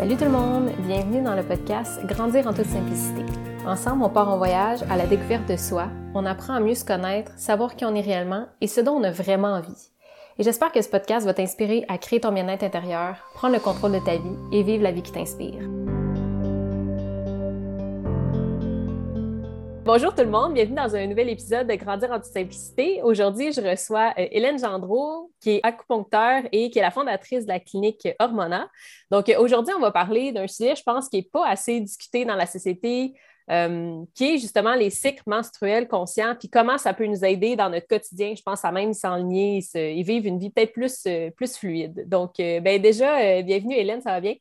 Salut tout le monde, bienvenue dans le podcast Grandir en toute simplicité. Ensemble, on part en voyage à la découverte de soi, on apprend à mieux se connaître, savoir qui on est réellement et ce dont on a vraiment envie. Et j'espère que ce podcast va t'inspirer à créer ton bien-être intérieur, prendre le contrôle de ta vie et vivre la vie qui t'inspire. Bonjour tout le monde, bienvenue dans un nouvel épisode de Grandir en toute simplicité. Aujourd'hui, je reçois euh, Hélène Gendreau, qui est acupuncteur et qui est la fondatrice de la clinique Hormona. Donc euh, aujourd'hui, on va parler d'un sujet, je pense, qui n'est pas assez discuté dans la société, euh, qui est justement les cycles menstruels conscients, puis comment ça peut nous aider dans notre quotidien, je pense, à même s'enligner et, vivre une vie peut-être plus, plus fluide. Donc, ben déjà, bienvenue Hélène, ça va bien?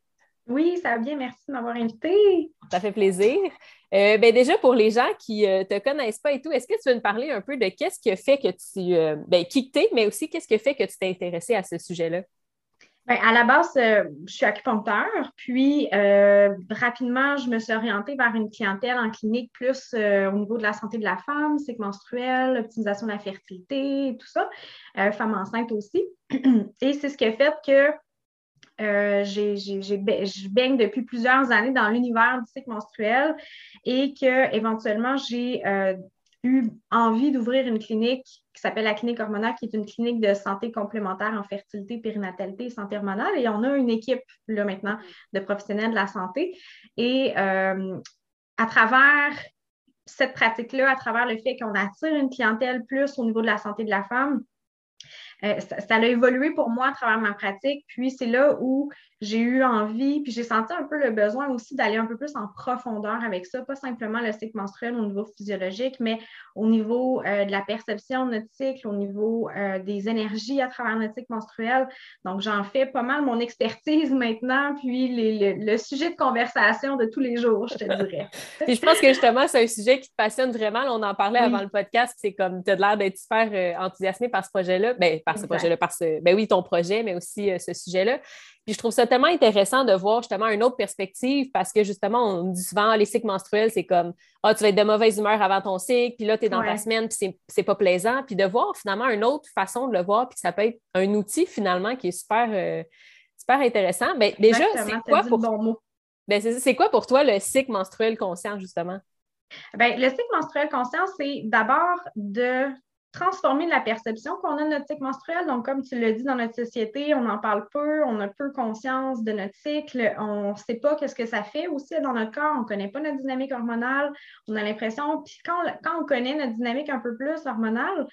Oui, ça va bien, merci de m'avoir invitée. Ça fait plaisir. Euh, ben déjà, pour les gens qui ne euh, te connaissent pas et tout, est-ce que tu veux nous parler un peu de qu'est-ce qui fait que tu. Euh, ben, qui t'es, mais aussi qu'est-ce qui fait que tu t'es intéressé à ce sujet-là? Ben, à la base, je suis acupuncteur, puis rapidement, je me suis orientée vers une clientèle en clinique plus au niveau de la santé de la femme, cycle menstruel, optimisation de la fertilité, tout ça, femme enceinte aussi. Et c'est ce qui a fait que euh, je baigne depuis plusieurs années dans l'univers du cycle menstruel et que éventuellement j'ai euh, eu envie d'ouvrir une clinique qui s'appelle la clinique hormonale, qui est une clinique de santé complémentaire en fertilité, périnatalité et santé hormonale. Et on a une équipe là maintenant de professionnels de la santé. Et euh, à travers cette pratique-là, à travers le fait qu'on attire une clientèle plus au niveau de la santé de la femme, euh, ça, a évolué pour moi à travers ma pratique. Puis c'est là où j'ai eu envie, puis j'ai senti un peu le besoin aussi d'aller un peu plus en profondeur avec ça, pas simplement le cycle menstruel au niveau physiologique, mais au niveau euh, de la perception de notre cycle, au niveau euh, des énergies à travers notre cycle menstruel. Donc, j'en fais pas mal mon expertise maintenant, puis le, sujet de conversation de tous les jours, je te dirais. puis je pense que justement, c'est un sujet qui te passionne vraiment. On en parlait avant le podcast, c'est comme tu as l'air d'être super enthousiasmé par ce projet-là, ben, par ce projet-là, par ce, ben oui, ton projet, mais aussi ce sujet-là. Puis je trouve ça tellement intéressant de voir justement une autre perspective parce que justement, on dit souvent, les cycles menstruels, c'est comme, ah, tu vas être de mauvaise humeur avant ton cycle, puis là, tu es dans ta semaine, puis c'est pas plaisant. Puis de voir finalement une autre façon de le voir, puis ça peut être un outil finalement qui est super, euh, super intéressant. Bien, déjà, c'est quoi, pour... Ben, c'est quoi pour toi le cycle menstruel conscient, justement? Bien, le cycle menstruel conscient, c'est d'abord de transformer la perception qu'on a de notre cycle menstruel. Donc, comme tu l'as dit dans notre société, on en parle peu, on a peu conscience de notre cycle, on ne sait pas ce que ça fait aussi dans notre corps, on ne connaît pas notre dynamique hormonale, on a l'impression, puis quand, on connaît notre dynamique un peu plus hormonale,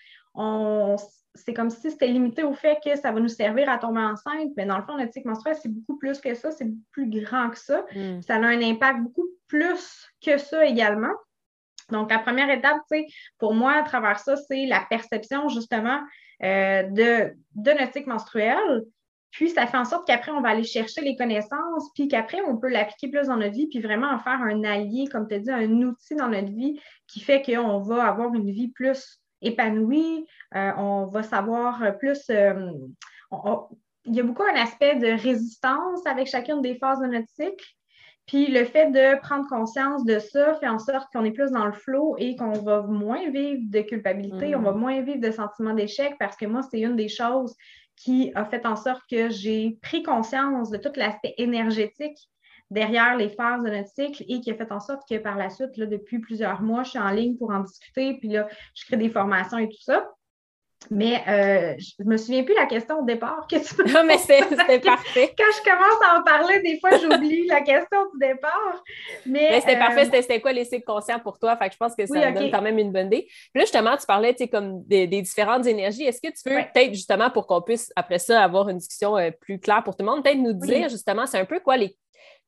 c'est comme si c'était limité au fait que ça va nous servir à tomber enceinte, mais dans le fond, notre cycle menstruel, c'est beaucoup plus que ça, c'est plus grand que ça. Mm. Ça a un impact beaucoup plus que ça également. Donc, la première étape, pour moi, à travers ça, c'est la perception justement euh, de, de notre cycle menstruel. Puis, ça fait en sorte qu'après, on va aller chercher les connaissances, puis qu'après, on peut l'appliquer plus dans notre vie, puis vraiment en faire un allié, comme tu as dit, un outil dans notre vie qui fait qu'on va avoir une vie plus épanouie, euh, on va savoir plus. Euh, il y a beaucoup un aspect de résistance avec chacune des phases de notre cycle. Puis le fait de prendre conscience de ça fait en sorte qu'on est plus dans le flot et qu'on va moins vivre de culpabilité, on va mm. moins vivre de sentiment d'échec parce que moi, c'est une des choses qui a fait en sorte que j'ai pris conscience de tout l'aspect énergétique derrière les phases de notre cycle et qui a fait en sorte que par la suite, là, depuis plusieurs mois, je suis en ligne pour en discuter, puis là, je crée des formations et tout ça. Mais euh, je me souviens plus la question au départ que tu Non, mais c'était parfait. Quand je commence à en parler, des fois, j'oublie la question du départ. Mais, c'était parfait. Euh, c'était quoi les cycles conscients pour toi? Fait que je pense que ça donne quand même une bonne idée. Puis là, justement, tu parlais comme des, différentes énergies. Est-ce que tu veux peut-être justement pour qu'on puisse, après ça, avoir une discussion euh, plus claire pour tout le monde, peut-être nous dire justement, c'est un peu quoi les.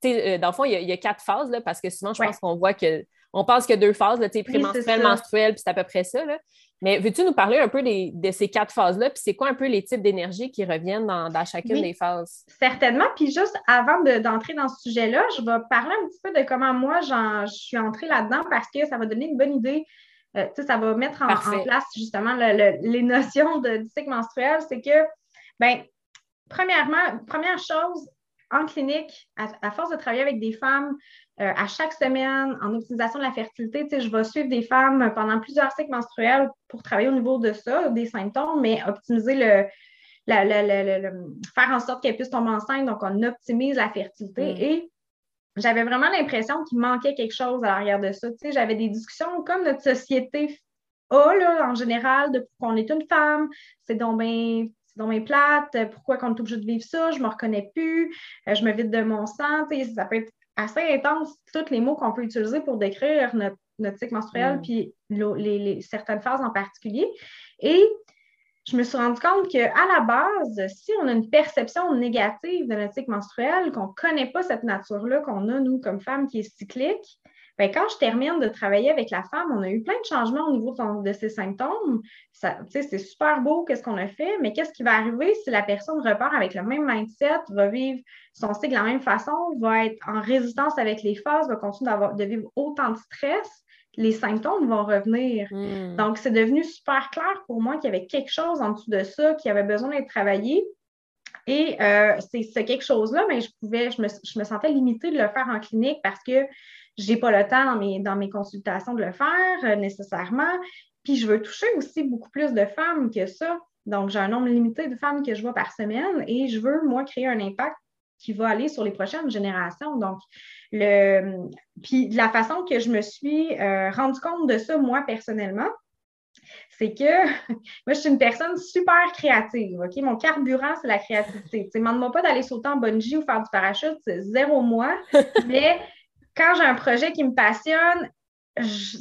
Euh, dans le fond, il y, a, quatre phases, là, parce que souvent, je pense qu'on voit que on pense qu'il y a deux phases, là, prémenstruelle, menstruelle, puis c'est à peu près ça. Là. Mais veux-tu nous parler un peu de ces quatre phases-là? Puis c'est quoi un peu les types d'énergie qui reviennent dans, chacune des phases? Certainement. Puis juste avant d'entrer dans ce sujet-là, je vais parler un petit peu de comment moi je suis entrée là-dedans parce que ça va donner une bonne idée. Euh, ça va mettre en, place justement les notions de, du cycle menstruel. C'est que, ben, premièrement, première chose, en clinique, à, force de travailler avec des femmes euh, à chaque semaine en optimisation de la fertilité, je vais suivre des femmes pendant plusieurs cycles menstruels pour travailler au niveau de ça, des symptômes, mais optimiser faire en sorte qu'elle puisse tomber enceinte. Donc, on optimise la fertilité. Mm. Et j'avais vraiment l'impression qu'il manquait quelque chose à l'arrière de ça. j'avais des discussions comme notre société a, là, en général, de pourquoi on est une femme, c'est donc bien plate, pourquoi on est obligé de vivre ça, je ne me reconnais plus, euh, je me vide de mon sang. Ça peut être assez intense, tous les mots qu'on peut utiliser pour décrire notre, cycle menstruel, mm. puis les, certaines phases en particulier. Et je me suis rendu compte qu'à la base, si on a une perception négative de notre cycle menstruel, qu'on ne connaît pas cette nature-là qu'on a, nous, comme femmes, qui est cyclique, bien, quand je termine de travailler avec la femme, on a eu plein de changements au niveau de, ses symptômes. C'est super beau, qu'est-ce qu'on a fait, mais qu'est-ce qui va arriver si la personne repart avec le même mindset, va vivre son cycle de la même façon, va être en résistance avec les phases, va continuer de vivre autant de stress? les symptômes vont revenir. Hmm. Donc, c'est devenu super clair pour moi qu'il y avait quelque chose en dessous de ça qui avait besoin d'être travaillé. Et euh, c'est quelque chose-là, mais je pouvais, je me, sentais limitée de le faire en clinique parce que je n'ai pas le temps dans mes, dans mes consultations de le faire euh, nécessairement. Puis je veux toucher aussi beaucoup plus de femmes que ça. Donc, j'ai un nombre limité de femmes que je vois par semaine et je veux, moi, créer un impact qui va aller sur les prochaines générations. Donc, le, puis la façon que je me suis euh, rendu compte de ça, moi, personnellement, c'est que moi, je suis une personne super créative. OK? Mon carburant, c'est la créativité. Tu ne demande-moi pas d'aller sauter en bungee ou faire du parachute, c'est zéro moi. Mais quand j'ai un projet qui me passionne,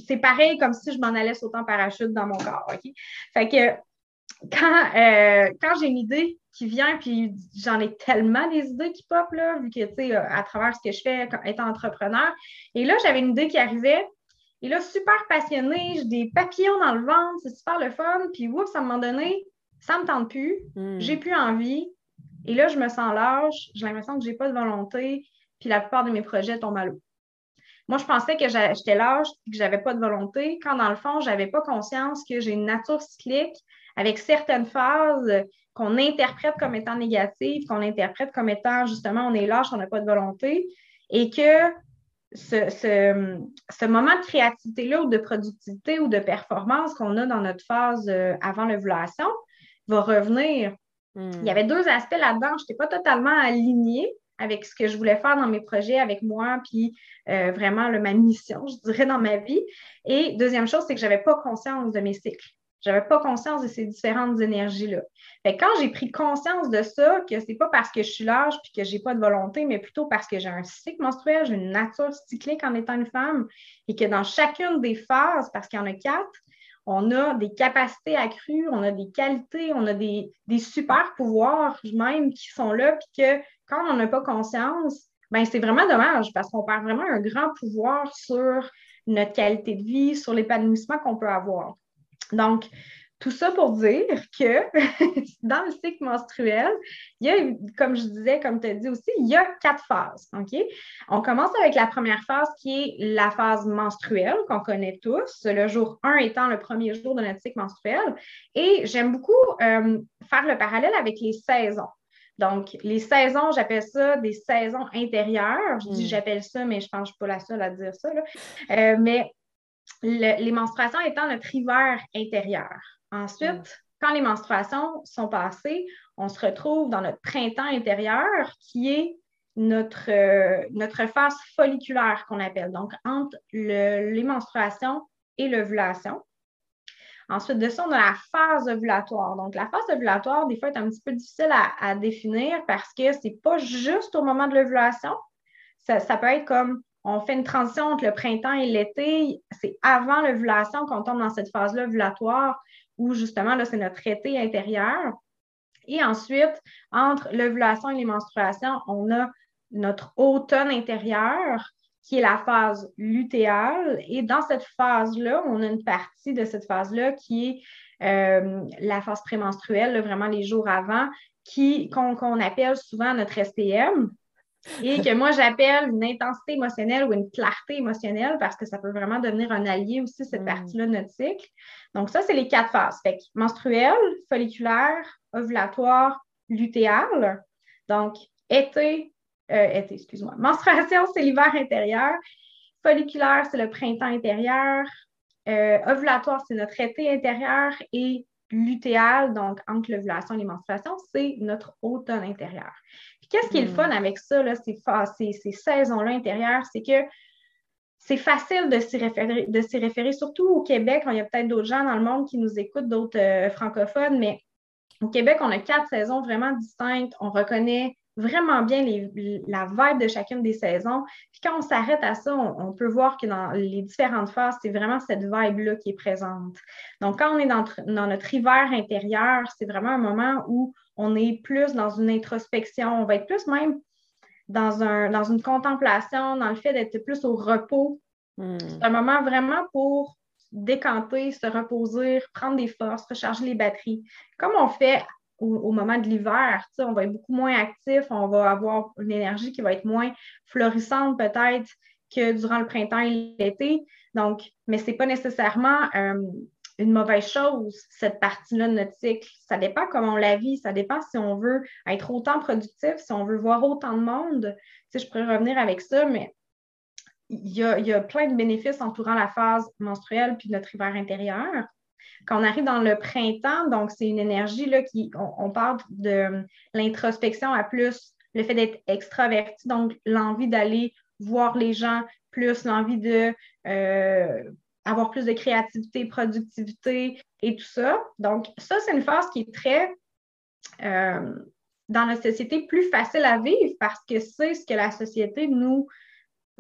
c'est pareil comme si je m'en allais sauter en parachute dans mon corps. OK? Fait que quand, euh, quand j'ai une idée qui vient, puis j'en ai tellement des idées qui pop, là, vu que, tu sais, à travers ce que je fais étant entrepreneur. Et là, j'avais une idée qui arrivait. Et là, super passionnée, j'ai des papillons dans le ventre, c'est super le fun. Puis, ouf, à un moment donné, ça ne me tente plus, hmm. j'ai plus envie. Et là, je me sens lâche, j'ai l'impression que je n'ai pas de volonté, puis la plupart de mes projets tombent à l'eau. Moi, je pensais que j'étais lâche et que je n'avais pas de volonté, quand dans le fond, je n'avais pas conscience que j'ai une nature cyclique avec certaines phases qu'on interprète comme étant négatives, qu'on interprète comme étant justement on est lâche, on n'a pas de volonté, et que ce, moment de créativité-là ou de productivité ou de performance qu'on a dans notre phase euh, avant l'ovulation va revenir. Hmm. Il y avait deux aspects là-dedans. Je n'étais pas totalement alignée avec ce que je voulais faire dans mes projets avec moi, puis euh, vraiment ma mission, je dirais, dans ma vie. Et deuxième chose, c'est que je n'avais pas conscience de mes cycles. Je n'avais pas conscience de ces différentes énergies-là. quand j'ai pris conscience de ça, que ce n'est pas parce que je suis large et que je n'ai pas de volonté, mais plutôt parce que j'ai un cycle menstruel, j'ai une nature cyclique en étant une femme, et que dans chacune des phases, parce qu'il y en a quatre, on a des capacités accrues, on a des qualités, on a des, super pouvoirs même qui sont là, puis que quand on n'a pas conscience, ben c'est vraiment dommage parce qu'on perd vraiment un grand pouvoir sur notre qualité de vie, sur l'épanouissement qu'on peut avoir. Donc, tout ça pour dire que dans le cycle menstruel, il y a, comme je disais, comme tu as dit aussi, il y a quatre phases. OK? On commence avec la première phase qui est la phase menstruelle qu'on connaît tous, le jour 1 étant le premier jour de notre cycle menstruel. Et j'aime beaucoup euh, faire le parallèle avec les saisons. Donc, les saisons, j'appelle ça des saisons intérieures. Je dis hmm. j'appelle ça, mais je pense que je ne suis pas la seule à dire ça. Euh, mais les menstruations étant notre hiver intérieur. Ensuite, quand les menstruations sont passées, on se retrouve dans notre printemps intérieur qui est notre, euh, notre phase folliculaire qu'on appelle, donc entre les menstruations et l'ovulation. Ensuite de ça, on a la phase ovulatoire. Donc, la phase ovulatoire, des fois, est un petit peu difficile à, définir parce que ce n'est pas juste au moment de l'ovulation. ça, peut être comme on fait une transition entre le printemps et l'été. C'est avant l'ovulation qu'on tombe dans cette phase-là ovulatoire où justement, là, c'est notre été intérieur. Et ensuite, entre l'ovulation et les menstruations, on a notre automne intérieur qui est la phase lutéale. Et dans cette phase-là, on a une partie de cette phase-là qui est euh, la phase prémenstruelle, vraiment les jours avant, qu'on appelle souvent notre STM et que moi j'appelle une intensité émotionnelle ou une clarté émotionnelle parce que ça peut vraiment devenir un allié aussi, cette mm. partie-là de notre cycle. Donc, ça, c'est les quatre phases. Fait menstruelle, folliculaire, ovulatoire, lutéale. Donc, été, euh, été, excuse-moi. Menstruation, c'est l'hiver intérieur. Folliculaire, c'est le printemps intérieur. Euh, ovulatoire, c'est notre été intérieur. Et lutéale, donc entre l'ovulation et les menstruations, c'est notre automne intérieur. Puis qu'est-ce qui est le hmm. fun avec ça, là, ces, ces, saisons-là intérieures, c'est que c'est facile de s'y référer, de s'y référer, surtout au Québec. Il y a peut-être d'autres gens dans le monde qui nous écoutent, d'autres euh, francophones, mais au Québec, on a quatre saisons vraiment distinctes. On reconnaît vraiment bien la vibe de chacune des saisons. Puis quand on s'arrête à ça, on, peut voir que dans les différentes phases, c'est vraiment cette vibe-là qui est présente. Donc, quand on est dans, notre hiver intérieur, c'est vraiment un moment où on est plus dans une introspection, on va être plus même dans, un, dans une contemplation, dans le fait d'être plus au repos. Hmm. C'est un moment vraiment pour décanter, se reposer, prendre des forces, recharger les batteries, comme on fait au, moment de l'hiver. On va être beaucoup moins actif, on va avoir une énergie qui va être moins florissante peut-être que durant le printemps et l'été. Donc, mais ce n'est pas nécessairement euh, une mauvaise chose, cette partie-là de notre cycle. Ça dépend comment on la vit, ça dépend si on veut être autant productif, si on veut voir autant de monde. Tu je pourrais revenir avec ça, mais il y, a, il y a plein de bénéfices entourant la phase menstruelle puis notre hiver intérieur. Quand on arrive dans le printemps, donc c'est une énergie là, qui, on, parle de l'introspection à plus le fait d'être extraverti, donc l'envie d'aller voir les gens, plus l'envie de euh, avoir plus de créativité, productivité et tout ça. Donc, ça, c'est une phase qui est très euh, dans notre société plus facile à vivre parce que c'est ce que la société nous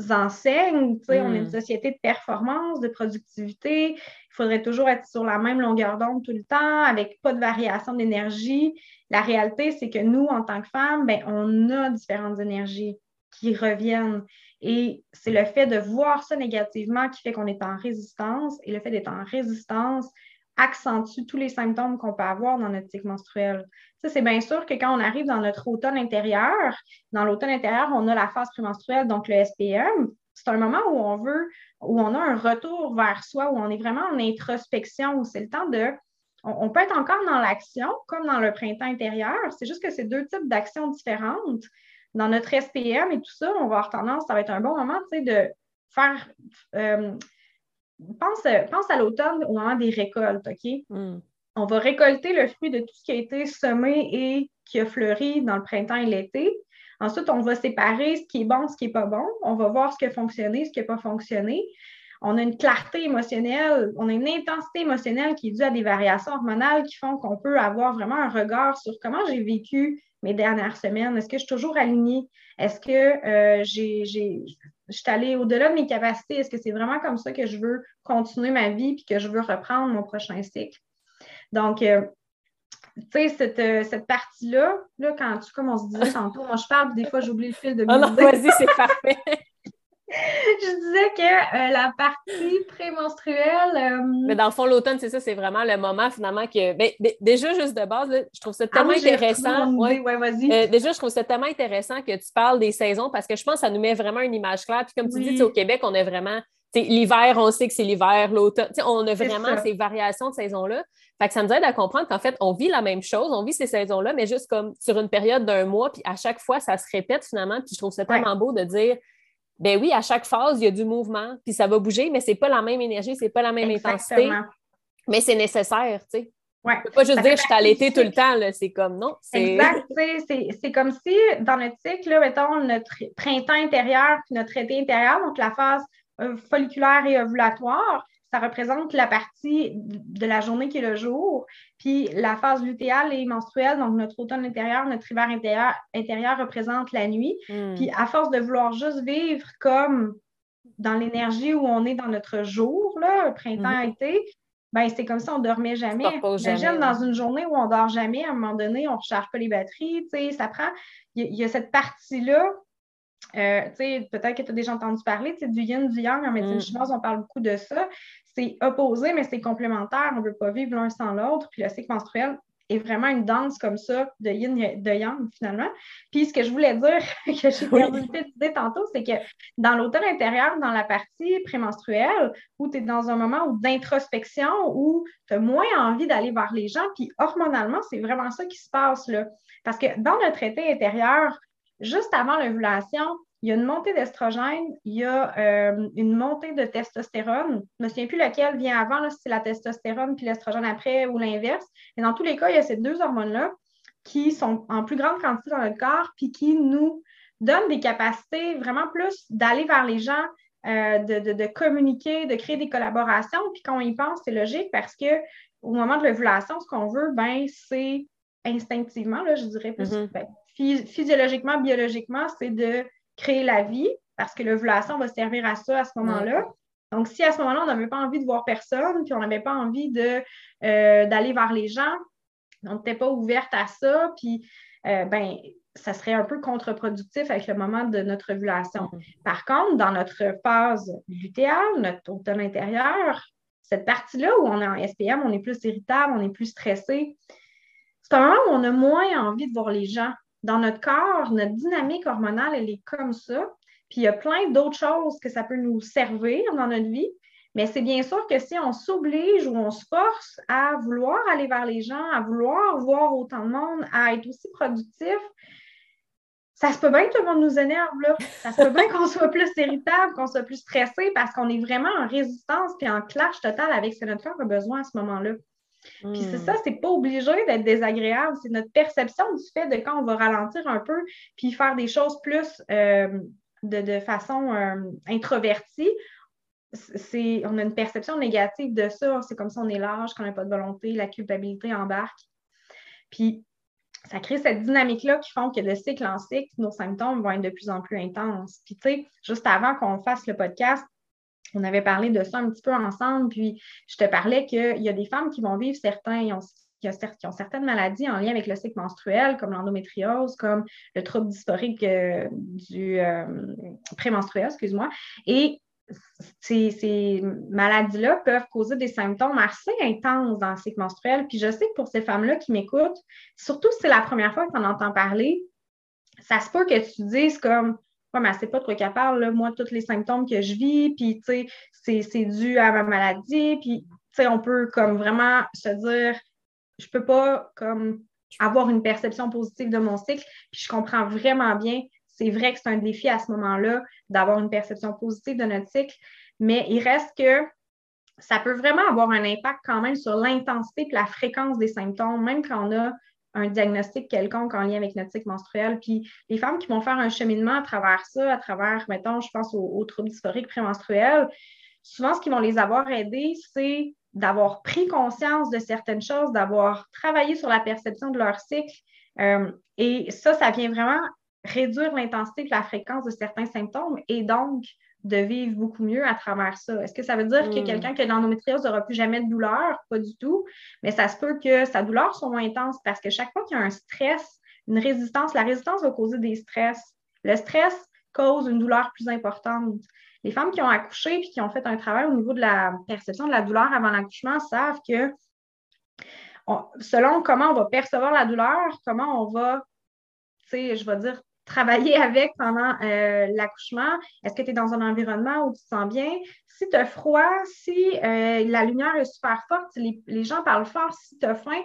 enseigne. On est une hmm. société de performance, de productivité. Il faudrait toujours être sur la même longueur d'onde tout le temps, avec pas de variation d'énergie. La réalité, c'est que nous, en tant que femmes, ben, on a différentes énergies qui reviennent. Et c'est le fait de voir ça négativement qui fait qu'on est en résistance. Et le fait d'être en résistance accentue tous les symptômes qu'on peut avoir dans notre cycle menstruel. Ça, c'est bien sûr que quand on arrive dans notre automne intérieur, dans l'automne intérieur, on a la phase prémenstruelle, donc le SPM. C'est un moment où on veut, où on a un retour vers soi, où on est vraiment en introspection, où c'est le temps de. On, peut être encore dans l'action, comme dans le printemps intérieur. C'est juste que c'est deux types d'actions différentes. Dans notre SPM et tout ça, on va avoir tendance, ça va être un bon moment, tu sais, de faire. Euh, pense, pense à l'automne au moment des récoltes, OK? Hmm. On va récolter le fruit de tout ce qui a été semé et qui a fleuri dans le printemps et l'été. Ensuite, on va séparer ce qui est bon, ce qui n'est pas bon. On va voir ce qui a fonctionné, ce qui n'a pas fonctionné. On a une clarté émotionnelle, on a une intensité émotionnelle qui est due à des variations hormonales qui font qu'on peut avoir vraiment un regard sur comment j'ai vécu mes dernières semaines. Est-ce que je suis toujours alignée? Est-ce que euh, j'ai, je suis allée au-delà de mes capacités? Est-ce que c'est vraiment comme ça que je veux continuer ma vie puis que je veux reprendre mon prochain cycle? Donc, euh, tu sais, cette, euh, partie-là, là, quand tu, comme on se disait tantôt, moi je parle, des fois j'oublie le fil de Oh non, vas-y, c'est parfait. je disais que euh, la partie prémenstruelle. Euh, mais dans le fond, l'automne, c'est ça, c'est vraiment le moment finalement que. Ben, déjà, juste de base, je trouve ça ah tellement intéressant. Ouais. vas-y. Euh, déjà, je trouve ça tellement intéressant que tu parles des saisons parce que je pense que ça nous met vraiment une image claire. Puis comme tu dis, au Québec, on a vraiment. L'hiver, on sait que c'est l'hiver, l'automne. On a vraiment ces variations de saisons-là. Fait que ça nous aide à comprendre qu'en fait, on vit la même chose, on vit ces saisons-là, mais juste comme sur une période d'un mois, puis à chaque fois, ça se répète finalement. Puis je trouve ça tellement beau de dire ben oui, à chaque phase, il y a du mouvement, puis ça va bouger, mais ce n'est pas la même énergie, ce n'est pas la même intensité. Mais c'est nécessaire, tu sais. Ouais. ne peux pas juste dire je suis allaitée tout le temps, c'est comme non. Exact, c'est comme si dans notre cycle, mettons notre printemps intérieur puis notre été intérieur, donc la phase euh, folliculaire et ovulatoire, ça représente la partie de la journée qui est le jour. Puis la phase lutéale et menstruelle, donc notre automne intérieur, notre hiver intérieur, intérieur représente la nuit. Hmm. Puis à force de vouloir juste vivre comme dans l'énergie où on est dans notre jour, là, printemps-été, hmm. ben c'est comme ça, on ne dormait jamais. Imagine dans une journée où on ne dort jamais, à un moment donné, on ne recharge pas les batteries, ça prend. Il y, a cette partie-là euh, peut-être que tu as déjà entendu parler du yin, du yang. En médecine mm. chinoise, on parle beaucoup de ça. C'est opposé, mais c'est complémentaire. On ne veut pas vivre l'un sans l'autre. Puis le cycle menstruel est vraiment une danse comme ça de yin, de yang, finalement. Puis ce que je voulais dire, que j'ai perdu le d'idée tantôt, c'est que dans l'automne intérieur, dans la partie prémenstruelle, où tu es dans un moment d'introspection, où tu as moins envie d'aller voir les gens, puis hormonalement, c'est vraiment ça qui se passe là. Parce que dans notre été intérieur, juste avant l'ovulation, il y a une montée d'estrogène, il y a euh, une montée de testostérone. Je ne me souviens plus lequel vient avant, si c'est la testostérone puis l'estrogène après ou l'inverse. Mais dans tous les cas, il y a ces deux hormones-là qui sont en plus grande quantité dans notre corps puis qui nous donnent des capacités vraiment plus d'aller vers les gens, euh, de, communiquer, de créer des collaborations. Puis quand on y pense, c'est logique parce que au moment de l'ovulation, ce qu'on veut, ben, c'est instinctivement, là, je dirais plus ben, physiologiquement, biologiquement, c'est de créer la vie parce que l'ovulation va servir à ça à ce moment-là. Donc, si à ce moment-là, on n'avait pas envie de voir personne, puis on n'avait pas envie de, euh, d'aller vers les gens, on n'était pas ouverte à ça, puis euh, ben, ça serait un peu contre-productif avec le moment de notre ovulation. Mm-hmm. Par contre, dans notre phase lutéale, notre automne intérieur, cette partie-là où on est en SPM, on est plus irritable, on est plus stressé, c'est un moment où on a moins envie de voir les gens dans notre corps, notre dynamique hormonale, elle est comme ça. Puis il y a plein d'autres choses que ça peut nous servir dans notre vie. Mais c'est bien sûr que si on s'oblige ou on se force à vouloir aller vers les gens, à vouloir voir autant de monde, à être aussi productif, ça se peut bien que tout le monde nous énerve, là. Ça se peut bien qu'on soit plus irritable, qu'on soit plus stressé parce qu'on est vraiment en résistance et en clash total avec ce que notre corps a besoin à ce moment-là. Puis c'est ça, hmm. c'est pas obligé d'être désagréable. C'est notre perception du fait de quand on va ralentir un peu puis faire des choses plus euh, de, façon euh, introvertie. on a une perception négative de ça. C'est comme si on est large, qu'on n'a pas de volonté, la culpabilité embarque. Puis ça crée cette dynamique-là qui font que de cycle en cycle, nos symptômes vont être de plus en plus intenses. Puis, tu sais, juste avant qu'on fasse le podcast, on avait parlé de ça un petit peu ensemble, puis je te parlais qu'il y a des femmes qui vont vivre certains, qui ont, certaines maladies en lien avec le cycle menstruel, comme l'endométriose, comme le trouble dysphorique euh, du euh, prémenstruel, excuse-moi. Et ces, maladies-là peuvent causer des symptômes assez intenses dans le cycle menstruel. Puis je sais que pour ces femmes-là qui m'écoutent, surtout si c'est la première fois que tu en entends parler, ça se peut que tu dises comme Ouais, mais c'est pas trop capable, là, moi, tous les symptômes que je vis, puis, tu sais, c'est dû à ma maladie, puis, tu sais, on peut comme vraiment se dire, je peux pas comme avoir une perception positive de mon cycle, puis je comprends vraiment bien, c'est vrai que c'est un défi à ce moment-là d'avoir une perception positive de notre cycle, mais il reste que ça peut vraiment avoir un impact quand même sur l'intensité et la fréquence des symptômes, même quand on a un diagnostic quelconque en lien avec notre cycle menstruel. Puis les femmes qui vont faire un cheminement à travers ça, à travers, mettons, je pense aux, troubles dysphoriques prémenstruels, souvent ce qui vont les avoir aidées, c'est d'avoir pris conscience de certaines choses, d'avoir travaillé sur la perception de leur cycle. Euh, et ça, ça vient vraiment réduire l'intensité et la fréquence de certains symptômes et donc de vivre beaucoup mieux à travers ça. Est-ce que ça veut dire que hmm. quelqu'un qui a de l'endométriose n'aura plus jamais de douleur? Pas du tout. Mais ça se peut que sa douleur soit moins intense parce que chaque fois qu'il y a un stress, une résistance, la résistance va causer des stress. Le stress cause une douleur plus importante. Les femmes qui ont accouché et qui ont fait un travail au niveau de la perception de la douleur avant l'accouchement savent que selon comment on va percevoir la douleur, comment on va, tu sais, je vais dire, travailler avec pendant euh, l'accouchement? Est-ce que tu es dans un environnement où tu te sens bien? Si tu as froid, si euh, la lumière est super forte, les, les gens parlent fort, si tu as faim,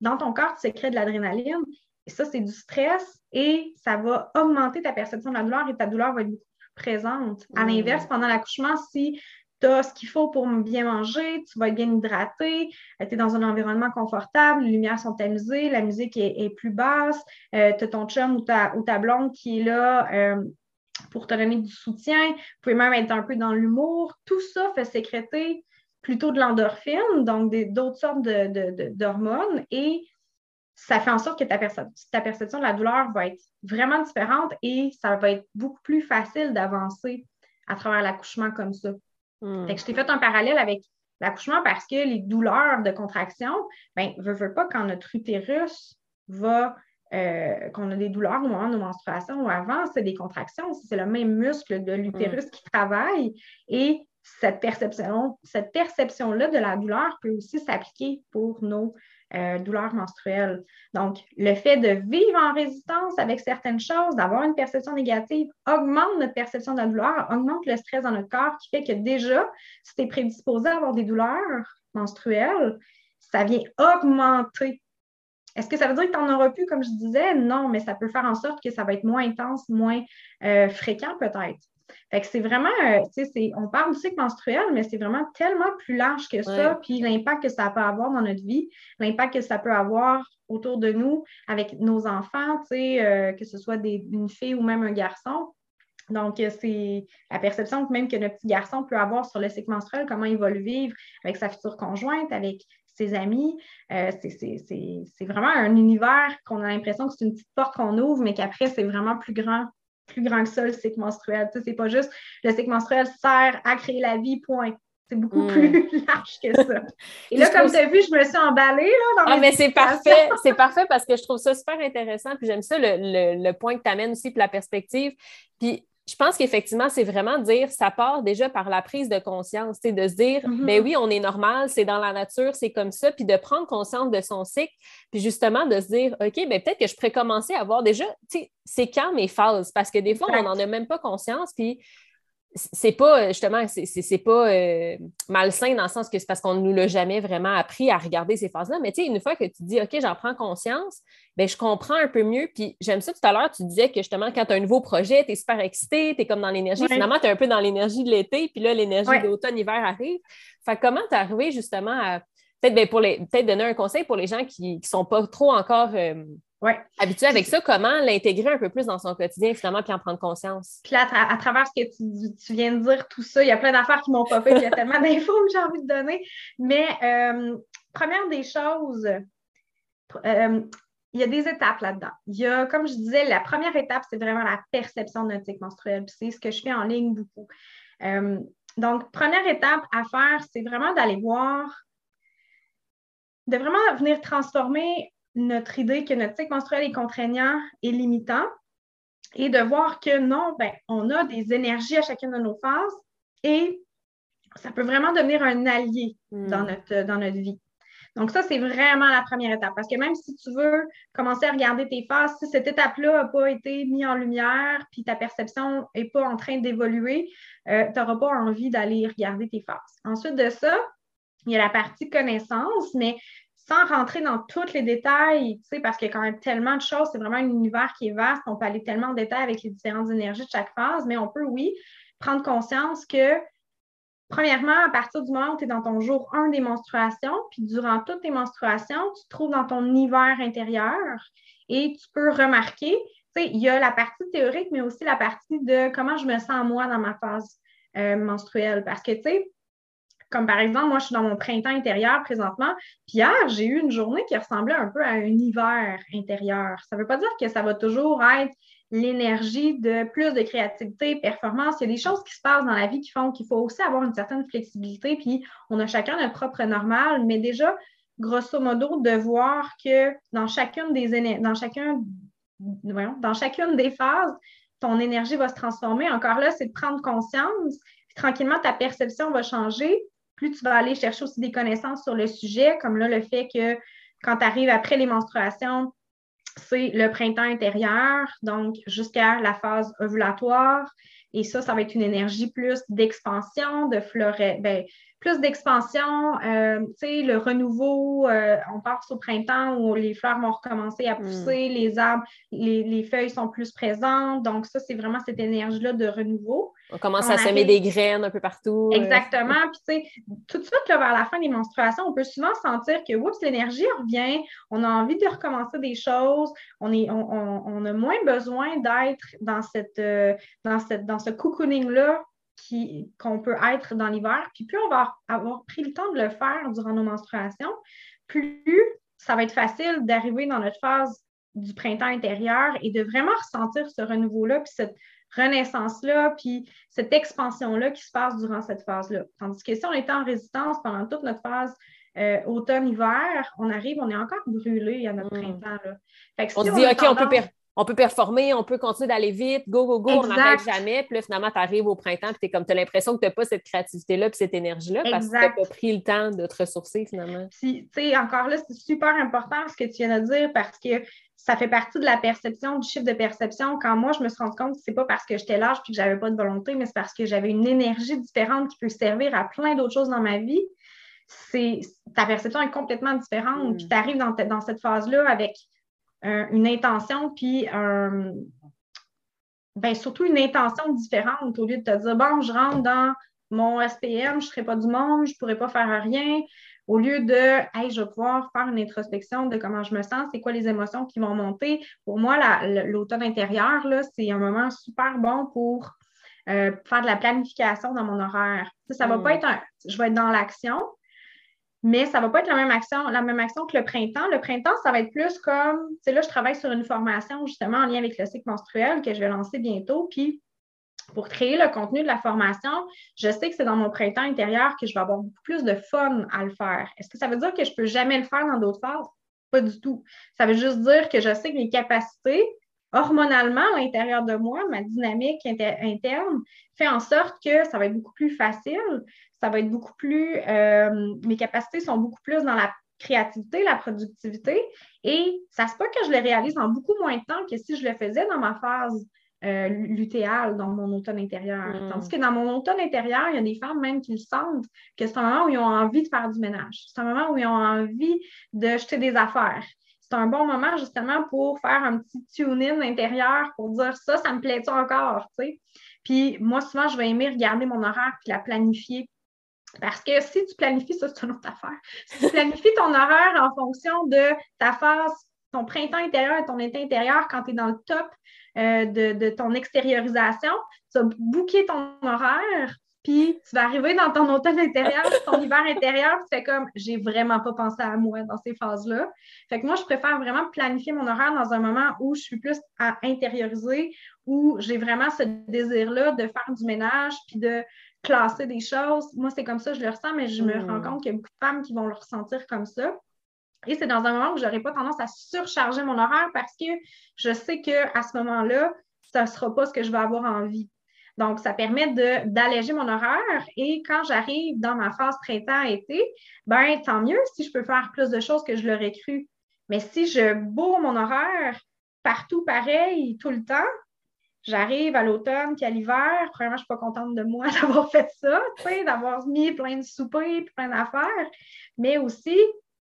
dans ton corps, tu sécrètes de l'adrénaline. Et ça, c'est du stress et ça va augmenter ta perception de la douleur et ta douleur va être beaucoup plus présente. À mmh. l'inverse, pendant l'accouchement, si tu as ce qu'il faut pour bien manger, tu vas être bien hydraté, euh, tu es dans un environnement confortable, les lumières sont tamisées, la musique est, plus basse, euh, tu as ton chum ou ta, blonde qui est là euh, pour te donner du soutien, vous pouvez même être un peu dans l'humour. Tout ça fait sécréter plutôt de l'endorphine, donc d'autres sortes d'hormones, de, et ça fait en sorte que ta perception de la douleur va être vraiment différente et ça va être beaucoup plus facile d'avancer à travers l'accouchement comme ça. Hmm. je t'ai fait un parallèle avec l'accouchement parce que les douleurs de contraction, ben, veut, veut pas quand notre utérus va, euh, qu'on a des douleurs au moment de nos menstruations ou avant, c'est des contractions. C'est le même muscle de l'utérus hmm. qui travaille et cette perception, cette perception-là de la douleur peut aussi s'appliquer pour nos euh, douleur menstruelle. Donc, le fait de vivre en résistance avec certaines choses, d'avoir une perception négative, augmente notre perception de la douleur, augmente le stress dans notre corps, qui fait que déjà, si tu es prédisposé à avoir des douleurs menstruelles, ça vient augmenter Est-ce que ça veut dire que tu n'en auras plus, comme je disais? Non, mais ça peut faire en sorte que ça va être moins intense, moins euh, fréquent peut-être. Fait que c'est vraiment, euh, tu sais, on parle du cycle menstruel, mais c'est vraiment tellement plus large que ça, puis l'impact que ça peut avoir dans notre vie, l'impact que ça peut avoir autour de nous avec nos enfants, tu sais, euh, que ce soit une fille ou même un garçon. Donc, c'est la perception même que notre petit garçon peut avoir sur le cycle menstruel, comment il va le vivre avec sa future conjointe, avec ses amis. Euh, c'est vraiment un univers qu'on a l'impression que c'est une petite porte qu'on ouvre, mais qu'après, c'est vraiment plus grand, plus grand que ça, le cycle menstruel. Tu sais, c'est pas juste le cycle menstruel sert à créer la vie, point. C'est beaucoup hmm. plus large que ça. Et là, comme tu as vu, je me suis emballée là, dans Ah, mais c'est parfait. C'est parfait parce que je trouve ça super intéressant. Puis j'aime ça, le, le, le, point que tu amènes aussi, puis la perspective. Puis je pense qu'effectivement, c'est vraiment dire, ça part déjà par la prise de conscience, de se dire, mm-hmm. ben oui, on est normal, c'est dans la nature, c'est comme ça, puis de prendre conscience de son cycle, puis justement de se dire, OK, ben peut-être que je pourrais commencer à voir déjà, c'est quand mes phases, parce que des fois, on n'en a même pas conscience, puis c'est pas euh, justement, c'est pas euh, malsain dans le sens que c'est parce qu'on ne nous l'a jamais vraiment appris à regarder ces phases-là. Mais tu sais, une fois que tu dis OK, j'en prends conscience, ben je comprends un peu mieux. Puis j'aime ça tout à l'heure, tu disais que justement, quand tu as un nouveau projet, tu es super excité, tu es comme dans l'énergie. Finalement, tu es un peu dans l'énergie de l'été, puis là, l'énergie d'automne-hiver arrive. Fait comment tu es arrivé justement à peut-être ben, pour les peut-être donner un conseil pour les gens qui ne sont pas trop encore. Euh, Ouais. Habitué avec ça, comment l'intégrer un peu plus dans son quotidien, finalement, puis en prendre conscience? Puis là, à, travers ce que tu, viens de dire, tout ça, il y a plein d'affaires qui m'ont pas fait, il y a tellement d'infos que j'ai envie de donner. Mais euh, première des choses, euh, il y a des étapes là-dedans. Il y a, comme je disais, la première étape, c'est vraiment la perception de notre cycle menstruel. Puis c'est ce que je fais en ligne beaucoup. Euh, donc, première étape à faire, c'est vraiment d'aller voir, de vraiment venir transformer notre idée que notre cycle menstruel est contraignant et limitant et de voir que non, ben, on a des énergies à chacune de nos phases et ça peut vraiment devenir un allié hmm. dans, notre, dans notre vie. Donc, ça, c'est vraiment la première étape. Parce que même si tu veux commencer à regarder tes phases, si cette étape-là n'a pas été mise en lumière, puis ta perception n'est pas en train d'évoluer, euh, tu n'auras pas envie d'aller regarder tes phases. Ensuite de ça, il y a la partie connaissance, mais sans rentrer dans tous les détails, parce qu'il y a quand même tellement de choses, c'est vraiment un univers qui est vaste, on peut aller tellement en détail avec les différentes énergies de chaque phase, mais on peut, oui, prendre conscience que, premièrement, à partir du moment où tu es dans ton jour 1 des menstruations, puis durant toutes tes menstruations, tu te trouves dans ton hiver intérieur et tu peux remarquer, il y a la partie théorique, mais aussi la partie de comment je me sens moi dans ma phase euh, menstruelle. Parce que, tu sais, comme par exemple, moi, je suis dans mon printemps intérieur présentement. Puis hier, j'ai eu une journée qui ressemblait un peu à un hiver intérieur. Ça ne veut pas dire que ça va toujours être l'énergie de plus de créativité, performance. Il y a des choses qui se passent dans la vie qui font qu'il faut aussi avoir une certaine flexibilité. Puis on a chacun notre propre normal, mais déjà, grosso modo, de voir que dans chacune des dans chacun, dans chacune des phases, ton énergie va se transformer. Encore là, c'est de prendre conscience. Puis tranquillement, ta perception va changer plus tu vas aller chercher aussi des connaissances sur le sujet, comme là, le fait que quand tu arrives après les menstruations, c'est le printemps intérieur, donc jusqu'à la phase ovulatoire. Et ça, ça va être une énergie plus d'expansion, de fleuret, ben, plus d'expansion, euh, tu sais, le renouveau, euh, on passe au printemps où les fleurs vont recommencer à pousser, hmm. les arbres, les, feuilles sont plus présentes. Donc, ça, c'est vraiment cette énergie-là de renouveau. On commence à semer des graines un peu partout. Euh. Exactement. Puis, tu sais, tout de suite, vers la fin des menstruations, on peut souvent sentir que, oups, l'énergie revient, on a envie de recommencer des choses, on, est, on, a moins besoin d'être dans, cette, dans, cette, dans ce cocooning-là qu'on peut être dans l'hiver. Puis plus on va avoir pris le temps de le faire durant nos menstruations, plus ça va être facile d'arriver dans notre phase du printemps intérieur et de vraiment ressentir ce renouveau-là, puis cette renaissance-là, puis cette expansion-là qui se passe durant cette phase-là. Tandis que si on est en résistance pendant toute notre phase euh, automne-hiver, on arrive, on est encore brûlé à notre mm. printemps. Là. on se dit, OK, on peut perdre on peut performer, on peut continuer d'aller vite, go, go, go, on n'arrête jamais. Puis là, finalement, tu arrives au printemps, puis tu as l'impression que tu n'as pas cette créativité-là, puis cette énergie-là, parce que tu n'as pas pris le temps de te ressourcer, finalement. Tu sais, encore là, c'est super important ce que tu viens de dire, parce que ça fait partie de la perception, du chiffre de perception. Quand moi, je me suis rendu compte que c'est pas parce que j'étais large puis que j'avais pas de volonté, mais c'est parce que j'avais une énergie différente qui peut servir à plein d'autres choses dans ma vie. c'est ta perception est complètement différente. Mm. Puis tu arrives dans, dans, cette phase-là avec une intention, puis un, ben, surtout une intention différente au lieu de te dire bon, je rentre dans mon SPM, je ne serai pas du monde, je ne pourrai pas faire rien. Au lieu de hey, je vais pouvoir faire une introspection de comment je me sens, c'est quoi les émotions qui vont monter. Pour moi, l'automne intérieur, c'est un moment super bon pour euh, faire de la planification dans mon horaire. Ça, ne va pas mm. être un. Je vais être dans l'action, mais ça ne va pas être la même action, la même action que le printemps. Le printemps, ça va être plus comme, tu sais, là, je travaille sur une formation justement en lien avec le cycle menstruel que je vais lancer bientôt. Puis, pour créer le contenu de la formation, je sais que c'est dans mon printemps intérieur que je vais avoir beaucoup plus de fun à le faire. Est-ce que ça veut dire que je ne peux jamais le faire dans d'autres phases? Pas du tout. Ça veut juste dire que je sais que mes capacités, hormonalement à l'intérieur de moi, ma dynamique interne fait en sorte que ça va être beaucoup plus facile, ça va être beaucoup plus, euh, mes capacités sont beaucoup plus dans la créativité, la productivité, et ça se peut que je le réalise en beaucoup moins de temps que si je le faisais dans ma phase euh, lutéale, dans mon automne intérieur. Hmm. Tandis que dans mon automne intérieur, il y a des femmes même qui le sentent, que c'est un moment où ils ont envie de faire du ménage. C'est un moment où ils ont envie de jeter des affaires c'est un bon moment justement pour faire un petit tune-in intérieur pour dire ça, ça me plaît-tu encore, tu sais? Puis moi, souvent, je vais aimer regarder mon horaire puis la planifier. Parce que si tu planifies, ça, c'est une autre affaire. Si tu planifies ton horaire en fonction de ta phase, ton printemps intérieur et ton été intérieur, quand tu es dans le top euh, de, de, ton extériorisation, tu vas booker ton horaire puis tu vas arriver dans ton automne intérieur, ton hiver intérieur, tu fais comme j'ai vraiment pas pensé à moi dans ces phases-là. Fait que moi, je préfère vraiment planifier mon horaire dans un moment où je suis plus à intérioriser, où j'ai vraiment ce désir-là de faire du ménage puis de classer des choses. Moi, c'est comme ça, je le ressens, mais je me rends hmm. compte qu'il y a beaucoup de femmes qui vont le ressentir comme ça. Et c'est dans un moment où je n'aurai pas tendance à surcharger mon horaire parce que je sais qu'à ce moment-là, ça ne sera pas ce que je vais avoir envie. Donc, ça permet d'alléger mon horaire et quand j'arrive dans ma phase printemps-été, ben tant mieux si je peux faire plus de choses que je l'aurais cru. Mais si je bourre mon horaire partout pareil, tout le temps, j'arrive à l'automne puis à l'hiver, vraiment, je ne suis pas contente de moi d'avoir fait ça, d'avoir mis plein de soupers et plein d'affaires. Mais aussi,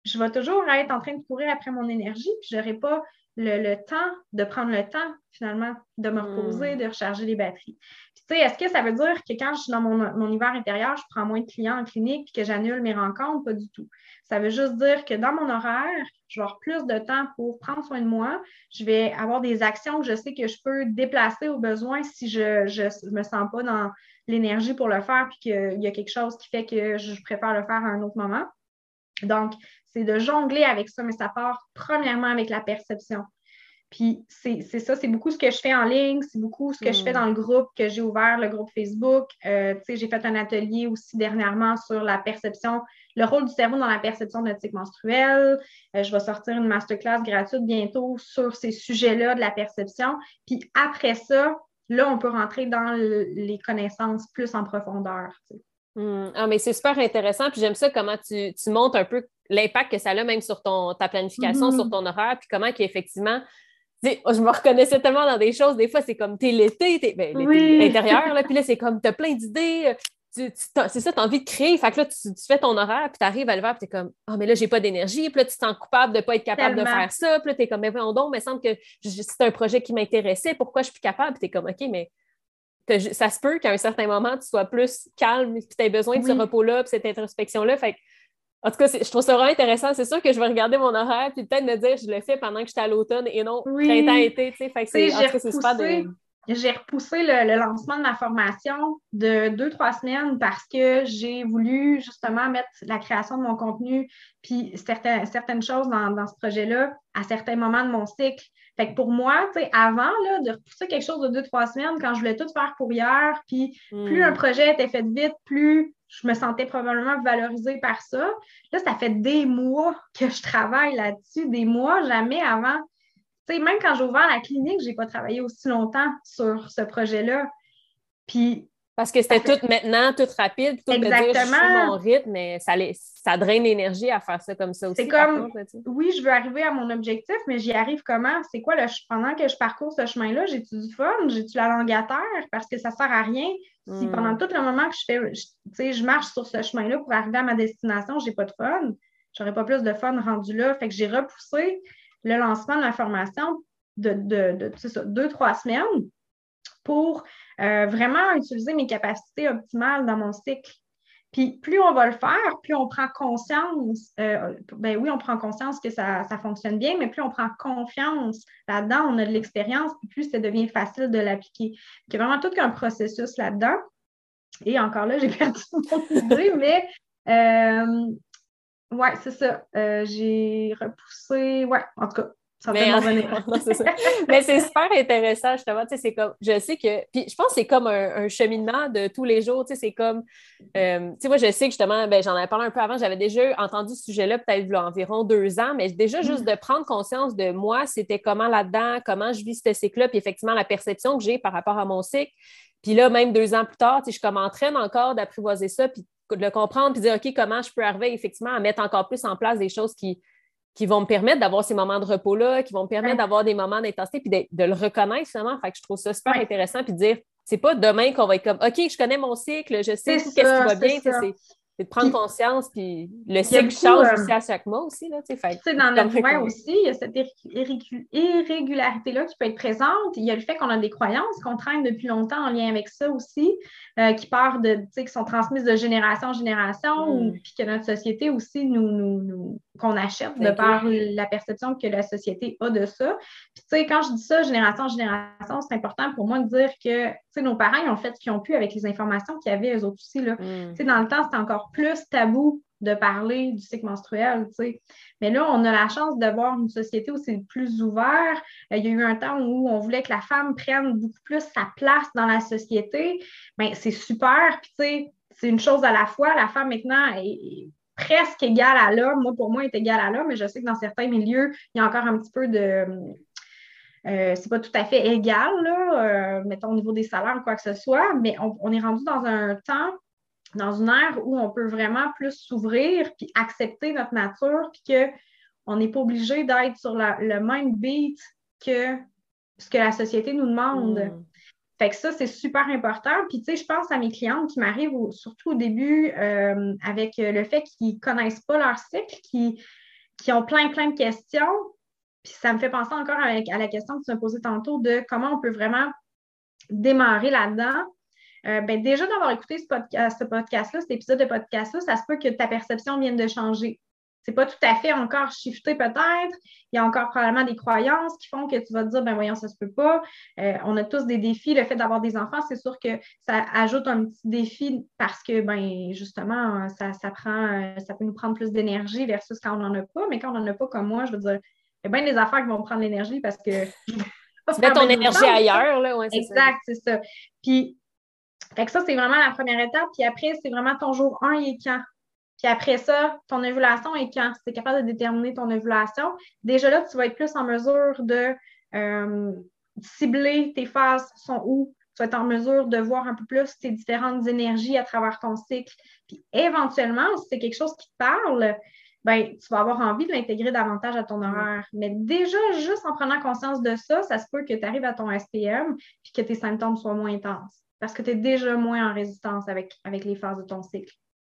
je vais toujours être en train de courir après mon énergie, puis je n'aurai pas le, temps de prendre le temps, finalement, de me reposer, hmm. de recharger les batteries. tu sais, est-ce que ça veut dire que quand je suis dans mon, hiver intérieur, je prends moins de clients en clinique et que j'annule mes rencontres? Pas du tout. Ça veut juste dire que dans mon horaire, je vais avoir plus de temps pour prendre soin de moi. Je vais avoir des actions que je sais que je peux déplacer au besoin si je ne me sens pas dans l'énergie pour le faire puis qu'il y a quelque chose qui fait que je préfère le faire à un autre moment. Donc, c'est de jongler avec ça, mais ça part premièrement avec la perception. Puis c'est ça, c'est beaucoup ce que je fais en ligne, c'est beaucoup ce que je fais mm. dans le groupe que j'ai ouvert, le groupe Facebook. Euh, j'ai fait un atelier aussi dernièrement sur la perception, le rôle du cerveau dans la perception de notre cycle menstruel. Euh, je vais sortir une masterclass gratuite bientôt sur ces sujets-là de la perception. Puis après ça, là, on peut rentrer dans les connaissances plus en profondeur. Hmm. Ah, mais c'est super intéressant. Puis j'aime ça comment tu, tu montres un peu l'impact que ça a même sur ton, ta planification, sur mm-hmm. ton horaire, puis comment qu'effectivement, je me reconnaissais tellement dans des choses. Des fois, c'est comme t'es l'été, t'es ben, intérieur, là, puis là, c'est comme t'as plein d'idées. c'est ça, tu as envie de créer. Fait que là, tu, fais ton horaire, puis tu arrives à le faire, puis tu es comme Ah, oh, mais là, j'ai pas d'énergie. Puis là, tu te sens coupable de ne pas être capable de faire ça. Puis là, tu es comme Mais voyons donc, il me semble que c'est un projet qui m'intéressait. Pourquoi je suis plus capable? Puis tu es comme OK, mais ça se peut qu'à un certain moment, tu sois plus calme, puis tu aies besoin de ce repos-là, puis cette introspection-là. Fait en tout cas, je trouve ça vraiment intéressant. C'est sûr que je vais regarder mon horaire puis peut-être me dire je le fais pendant que j'étais à l'automne et non printemps-été. Fait que c'est, en tout cas, c'est super J'ai repoussé le, lancement de ma formation de deux, trois semaines parce que j'ai voulu justement mettre la création de mon contenu puis certaines, certaines choses dans, dans ce projet-là à certains moments de mon cycle. Fait que pour moi, tu sais, avant là, de repousser quelque chose de deux, trois semaines, quand je voulais tout faire pour hier, puis plus hmm. un projet était fait vite, plus je me sentais probablement valorisée par ça. Là, ça fait des mois que je travaille là-dessus, des mois, jamais avant. Sais, même quand j'ai ouvert la clinique, je n'ai pas travaillé aussi longtemps sur ce projet-là. Puis Parce que c'était tout maintenant, tout rapide, tout Exactement. dire je suis mon rythme, mais ça, ça draine l'énergie à faire ça comme ça aussi. C'est comme, oui, je veux arriver à mon objectif, mais j'y arrive comment? C'est quoi le pendant que je parcours ce chemin-là, j'ai-tu du fun? J'ai-tu la langue à terre? Parce que ça sert à rien. Si hmm. pendant tout le moment que je fais, je, je marche sur ce chemin-là pour arriver à ma destination, j'ai pas de fun, j'aurais pas plus de fun rendu là. Fait que j'ai repoussé le lancement de ma formation de, de, de deux, trois semaines pour euh, vraiment utiliser mes capacités optimales dans mon cycle. Puis plus on va le faire, plus on prend conscience, euh, ben oui, on prend conscience que ça, fonctionne bien, mais plus on prend confiance là-dedans, on a de l'expérience, puis plus ça devient facile de l'appliquer. Il y a vraiment tout un processus là-dedans. Et encore là, j'ai perdu mon idée, mais euh, ouais, c'est ça. j'ai repoussé, ouais, en tout cas, mais, mais c'est super intéressant, justement. C'est comme, je sais que, puis je pense que c'est comme un, cheminement de tous les jours. C'est comme, euh, tu sais, moi, je sais que justement, ben, j'en avais parlé un peu avant, j'avais déjà entendu ce sujet-là peut-être environ deux ans, mais déjà juste mm. de prendre conscience de moi, c'était comment là-dedans, comment je vis ce cycle-là, puis effectivement, la perception que j'ai par rapport à mon cycle. Puis là, même deux ans plus tard, je suis comme en train encore d'apprivoiser ça, puis le comprendre, puis dire, OK, comment je peux arriver effectivement à mettre encore plus en place des choses qui qui vont me permettre d'avoir ces moments de repos-là, qui vont me permettre d'avoir des moments d'intensité, puis de, le reconnaître finalement. Fait que je trouve ça super intéressant, puis de dire, c'est pas demain qu'on va être comme, OK, je connais mon cycle, je sais tout ce qui va bien de prendre conscience, puis le cycle change euh, aussi à chaque mois aussi. Là, fait, dans notre point aussi, il y a cette irrégularité-là qui peut être présente. Il y a le fait qu'on a des croyances qu'on traîne depuis longtemps en lien avec ça aussi, euh, qui partent de, qui sont transmises de génération en génération, mm. puis que notre société aussi nous, nous, qu'on achète de par la perception que la société a de ça. Puis, tu sais, quand je dis ça, génération en génération, c'est important pour moi de dire que, tu sais, nos parents, ils ont fait ce qu'ils ont pu avec les informations qu'il y avait eux autres aussi, là. Mm. Tu sais, dans le temps, c'était encore plus tabou de parler du cycle menstruel, tu sais. Mais là, on a la chance d'avoir une société où c'est plus ouvert. Euh, il y a eu un temps où on voulait que la femme prenne beaucoup plus sa place dans la société. Bien, c'est super. Puis, tu sais, c'est une chose à la fois. La femme, maintenant, est presque égale à l'homme. Moi, pour moi, est égale à l'homme, mais je sais que dans certains milieux, il y a encore un petit peu de... Euh, c'est pas tout à fait égal, là, euh, mettons au niveau des salaires ou quoi que ce soit, mais on est rendu dans un temps dans une ère où on peut vraiment plus s'ouvrir puis accepter notre nature puis qu'on n'est pas obligé d'être sur le même beat que ce que la société nous demande. Mm. Fait que ça, c'est super important. Puis, tu sais, je pense à mes clientes qui m'arrivent surtout au début euh, avec le fait qu'ils ne connaissent pas leur cycle, qui, qui ont plein, plein de questions. Puis, ça me fait penser encore à la question que tu m'as posée tantôt de comment on peut vraiment démarrer là-dedans euh, ben, déjà d'avoir écouté ce podcast-là, cet épisode de podcast-là, ça se peut que ta perception vienne de changer. C'est pas tout à fait encore shifté peut-être. Il y a encore probablement des croyances qui font que tu vas te dire, ben voyons, ça se peut pas. Euh, on a tous des défis. Le fait d'avoir des enfants, c'est sûr que ça ajoute un petit défi parce que, ben justement, ça, ça prend, ça peut nous prendre plus d'énergie versus quand on n'en a pas. Mais quand on n'en a pas comme moi, je veux dire, il y a bien des affaires qui vont prendre l'énergie parce que. tu mets ton énergie ailleurs, là. exact, c'est ça. Puis fait que ça, c'est vraiment la première étape. Puis après, c'est vraiment ton jour 1 et quand. Puis après ça, ton ovulation est quand? Si tu es capable de déterminer ton ovulation, déjà là, tu vas être plus en mesure de euh, cibler tes phases sont où. Tu vas être en mesure de voir un peu plus tes différentes énergies à travers ton cycle. Puis éventuellement, si c'est quelque chose qui te parle, ben, tu vas avoir envie de l'intégrer davantage à ton mm. horaire. Mais déjà, juste en prenant conscience de ça, ça se peut que tu arrives à ton SPM puis que tes symptômes soient moins intenses parce que tu es déjà moins en résistance avec, avec les phases de ton cycle.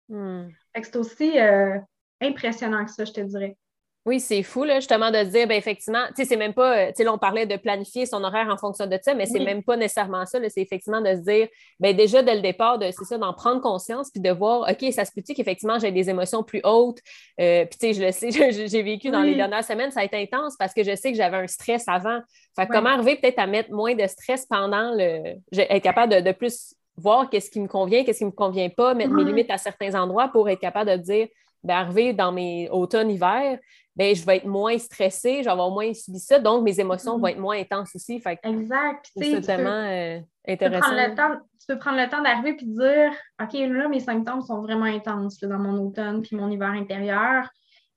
Hmm. C'est aussi euh, impressionnant que ça, je te dirais. Oui, c'est fou, là, justement, de dire, ben, effectivement, tu sais, c'est même pas, tu sais, là, on parlait de planifier son horaire en fonction de ça, mais c'est même pas nécessairement ça, c'est effectivement de se dire, ben, déjà, dès le départ, c'est ça, d'en prendre conscience, puis de voir, OK, ça se peut-il qu'effectivement, j'ai des émotions plus hautes, euh, puis, tu sais, je le sais, j'ai vécu dans les dernières semaines, ça a été intense parce que je sais que j'avais un stress avant. Fait comment arriver peut-être à mettre moins de stress pendant le, être capable de, plus voir qu'est-ce qui me convient, qu'est-ce qui ne me convient pas, mettre mes limites à certains endroits pour être capable de dire, arriver dans mes automnes-hiver, ben, je vais être moins stressée, je vais avoir moins subi ça, donc mes émotions vont mm-hmm. être moins intenses aussi. Fait exact. C'est tellement euh, intéressant. Tu peux, le temps, tu peux prendre le temps d'arriver et dire OK, là, mes symptômes sont vraiment intenses dans mon automne puis mon hiver intérieur.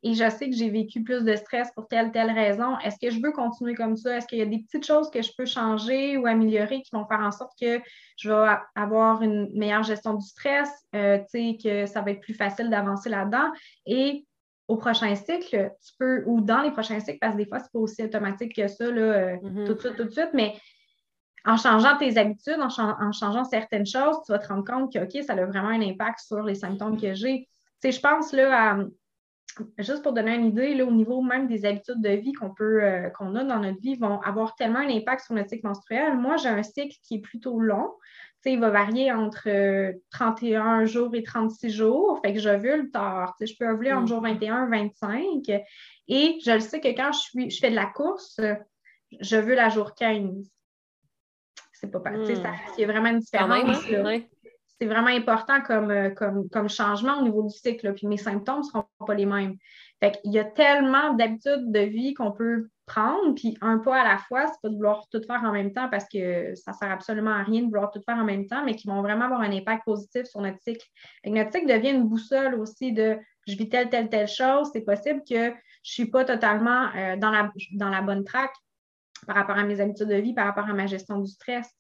Et je sais que j'ai vécu plus de stress pour telle, telle raison. Est-ce que je veux continuer comme ça? Est-ce qu'il y a des petites choses que je peux changer ou améliorer qui vont faire en sorte que je vais avoir une meilleure gestion du stress, euh, que ça va être plus facile d'avancer là-dedans? Et au prochain cycle, tu peux, ou dans les prochains cycles, parce que des fois, c'est pas aussi automatique que ça, là, euh, mm-hmm. tout de suite, tout de suite, mais en changeant tes habitudes, en, en, changeant certaines choses, tu vas te rendre compte que, OK, ça a vraiment un impact sur les symptômes que j'ai. Tu sais, je pense là à juste pour donner une idée, là, au niveau même des habitudes de vie qu'on peut, euh, qu'on a dans notre vie, vont avoir tellement un impact sur notre cycle menstruel. Moi, j'ai un cycle qui est plutôt long. il va varier entre 31 euh, jours et 36 jours. Fait que j'ovule tard. je peux ovuler entre jour 21 et 25. Et je le sais que quand je, suis, je fais de la course, je veux la jour 15. C'est pas pas. Hmm. Il y a vraiment une différence. Hein? C'est vraiment important euh, comme, comme, changement au niveau du cycle. Puis mes symptômes ne seront pas les mêmes. Fait Il y a tellement d'habitudes de vie qu'on peut prendre, puis un pas à la fois, c'est pas de vouloir tout faire en même temps parce que ça sert absolument à rien de vouloir tout faire en même temps, mais qui vont vraiment avoir un impact positif sur notre cycle. notre cycle devient une boussole aussi de je vis telle, telle, telle chose. C'est possible que je suis pas totalement euh, dans, la, dans la bonne track par rapport à mes habitudes de vie, par rapport à ma gestion du stress.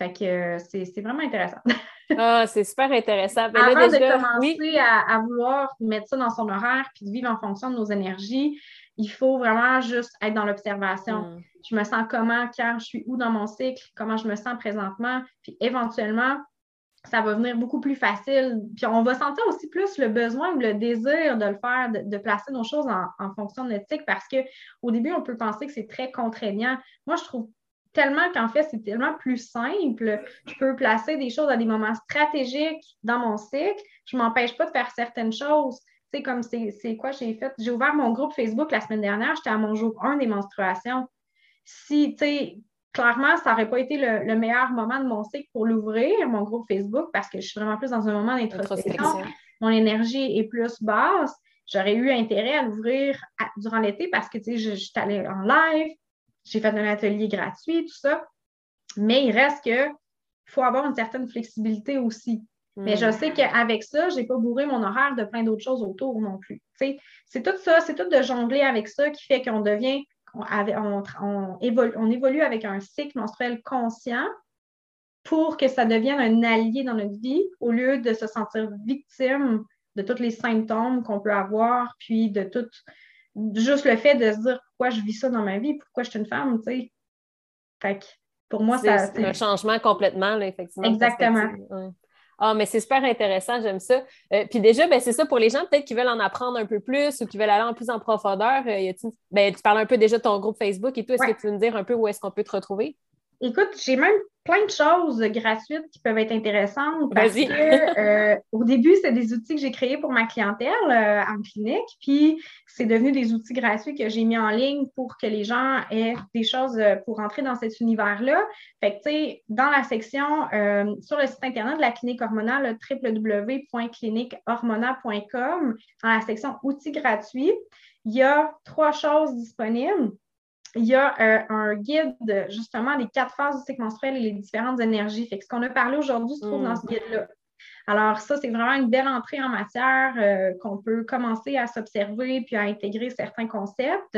Fait que euh, c'est vraiment intéressant. Ah, c'est super intéressant. Ben Avant de commencer à, vouloir mettre ça dans son horaire puis de vivre en fonction de nos énergies, il faut vraiment juste être dans l'observation. Hmm. Je me sens comment, quand je suis où dans mon cycle, comment je me sens présentement, puis éventuellement, ça va venir beaucoup plus facile. Puis on va sentir aussi plus le besoin ou le désir de le faire, de, placer nos choses en, en, fonction de notre cycle parce qu'au début, on peut penser que c'est très contraignant. Moi, je trouve tellement qu'en fait, c'est tellement plus simple. Je peux placer des choses à des moments stratégiques dans mon cycle. Je ne m'empêche pas de faire certaines choses. Sais, comme c'est quoi j'ai fait? J'ai ouvert mon groupe Facebook la semaine dernière, j'étais à mon jour 1 des menstruations. Si, tu sais, clairement, ça n'aurait pas été le, meilleur moment de mon cycle pour l'ouvrir, mon groupe Facebook, parce que je suis vraiment plus dans un moment d'introspection. Mon énergie est plus basse. J'aurais eu intérêt à l'ouvrir durant l'été parce que, tu sais, je, je suis allée en live, j'ai fait un atelier gratuit, tout ça. Mais il reste que faut avoir une certaine flexibilité aussi. Mais je sais qu'avec ça, je n'ai pas bourré mon horaire de plein d'autres choses autour non plus. C'est tout ça, c'est tout de jongler avec ça qui fait qu'on devient, on, évolue, avec un cycle menstruel conscient pour que ça devienne un allié dans notre vie au lieu de se sentir victime de tous les symptômes qu'on peut avoir, puis de tout, juste le fait de se dire pourquoi je vis ça dans ma vie, pourquoi je suis une femme, tu sais. Fait que pour moi, ça. C'est un changement complètement, là, effectivement. Exactement. Ah, mais c'est super intéressant, j'aime ça. Euh, puis déjà, ben, c'est ça pour les gens peut-être qui veulent en apprendre un peu plus ou qui veulent aller en plus en profondeur. Euh, ben, tu parles un peu déjà de ton groupe Facebook et tout. Est-ce que tu veux me dire un peu où est-ce qu'on peut te retrouver? Écoute, j'ai même plein de choses gratuites qui peuvent être intéressantes parce que euh, au début, c'est des outils que j'ai créés pour ma clientèle euh, en clinique, puis c'est devenu des outils gratuits que j'ai mis en ligne pour que les gens aient des choses euh, pour entrer dans cet univers-là. Fait que, tu sais, dans la section sur le site internet de la clinique hormonale, www.cliniquehormona.com, dans la section outils gratuits, il y a trois choses disponibles il y a euh, un guide justement des quatre phases du cycle menstruel et les différentes énergies. Fait que ce qu'on a parlé aujourd'hui se trouve dans ce mm. guide-là. Alors, ça, c'est vraiment une belle entrée en matière euh, qu'on peut commencer à s'observer puis à intégrer certains concepts.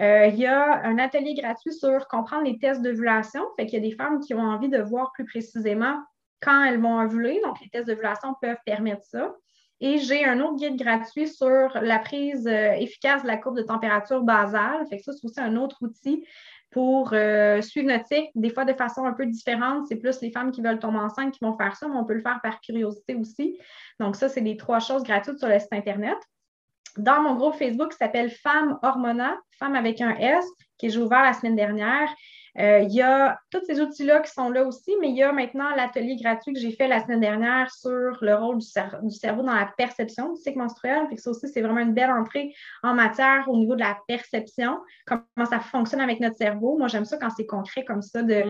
Euh, il y a un atelier gratuit sur comprendre les tests d'ovulation. Fait qu'il y a des femmes qui ont envie de voir plus précisément quand elles vont ovuler. Donc, les tests d'ovulation peuvent permettre ça. Et j'ai un autre guide gratuit sur la prise euh, efficace de la courbe de température basale. Fait que ça, c'est aussi un autre outil pour euh, suivre notre cycle, des fois de façon un peu différente. C'est plus les femmes qui veulent tomber enceinte qui vont faire ça, mais on peut le faire par curiosité aussi. Donc, ça, c'est les trois choses gratuites sur le site Internet. Dans mon groupe Facebook qui s'appelle Femmes Hormona, Femmes avec un S, que j'ai ouvert la semaine dernière, euh, il y a tous ces outils-là qui sont là aussi, mais il y a maintenant l'atelier gratuit que j'ai fait la semaine dernière sur le rôle du, cerveau dans la perception du cycle menstruel. Puis ça aussi, c'est vraiment une belle entrée en matière au niveau de la perception, comment ça fonctionne avec notre cerveau. Moi, j'aime ça quand c'est concret comme ça. De,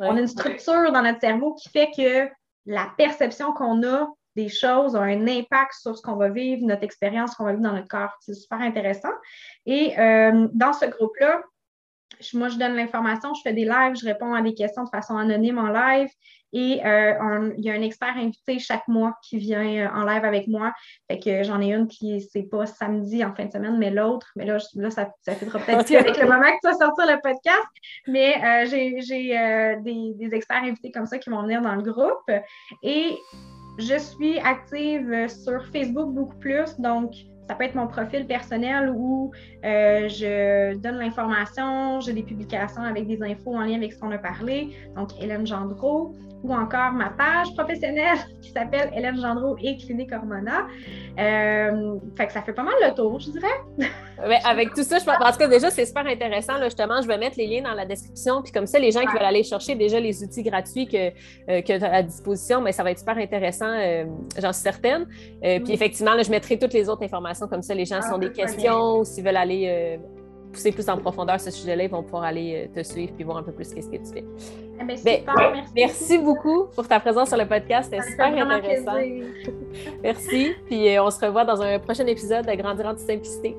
On a une structure dans notre cerveau qui fait que la perception qu'on a des choses a un impact sur ce qu'on va vivre, notre expérience qu'on va vivre dans notre corps. C'est super intéressant. Et euh, dans ce groupe-là, moi, je donne l'information, je fais des lives, je réponds à des questions de façon anonyme en live. Et euh, il y a un expert invité chaque mois qui vient euh, en live avec moi. Fait que j'en ai une qui, c'est pas samedi en fin de semaine, mais l'autre. Mais là, là ça, ça fera peut-être avec le moment que tu vas sortir le podcast. Mais euh, j'ai des, des, experts invités comme ça qui vont venir dans le groupe. Et je suis active sur Facebook beaucoup plus. Donc, ça peut être mon profil personnel où euh, je donne l'information, j'ai des publications avec des infos en lien avec ce qu'on a parlé, donc Hélène Gendreau, ou encore ma page professionnelle qui s'appelle Hélène Gendreau et Clinique Hormona. Euh, fait que ça fait pas mal le tour, je dirais. avec tout ça, je pense que déjà, c'est super intéressant. Là, justement, je vais mettre les liens dans la description. Puis comme ça, les gens qui veulent aller chercher déjà les outils gratuits que, euh, que tu as à disposition, mais ça va être super intéressant, j'en suis certaine. puis effectivement, là, je mettrai toutes les autres informations comme ça. Les gens, ah, ont des questions, s'ils veulent aller pousser plus en profondeur ce sujet-là, ils vont pouvoir aller te suivre puis voir un peu plus ce que tu fais. Eh ben, ben, merci. merci. beaucoup pour ta présence sur le podcast. C'était super intéressant. merci. Puis on se revoit dans un prochain épisode de Grandir en simplicité.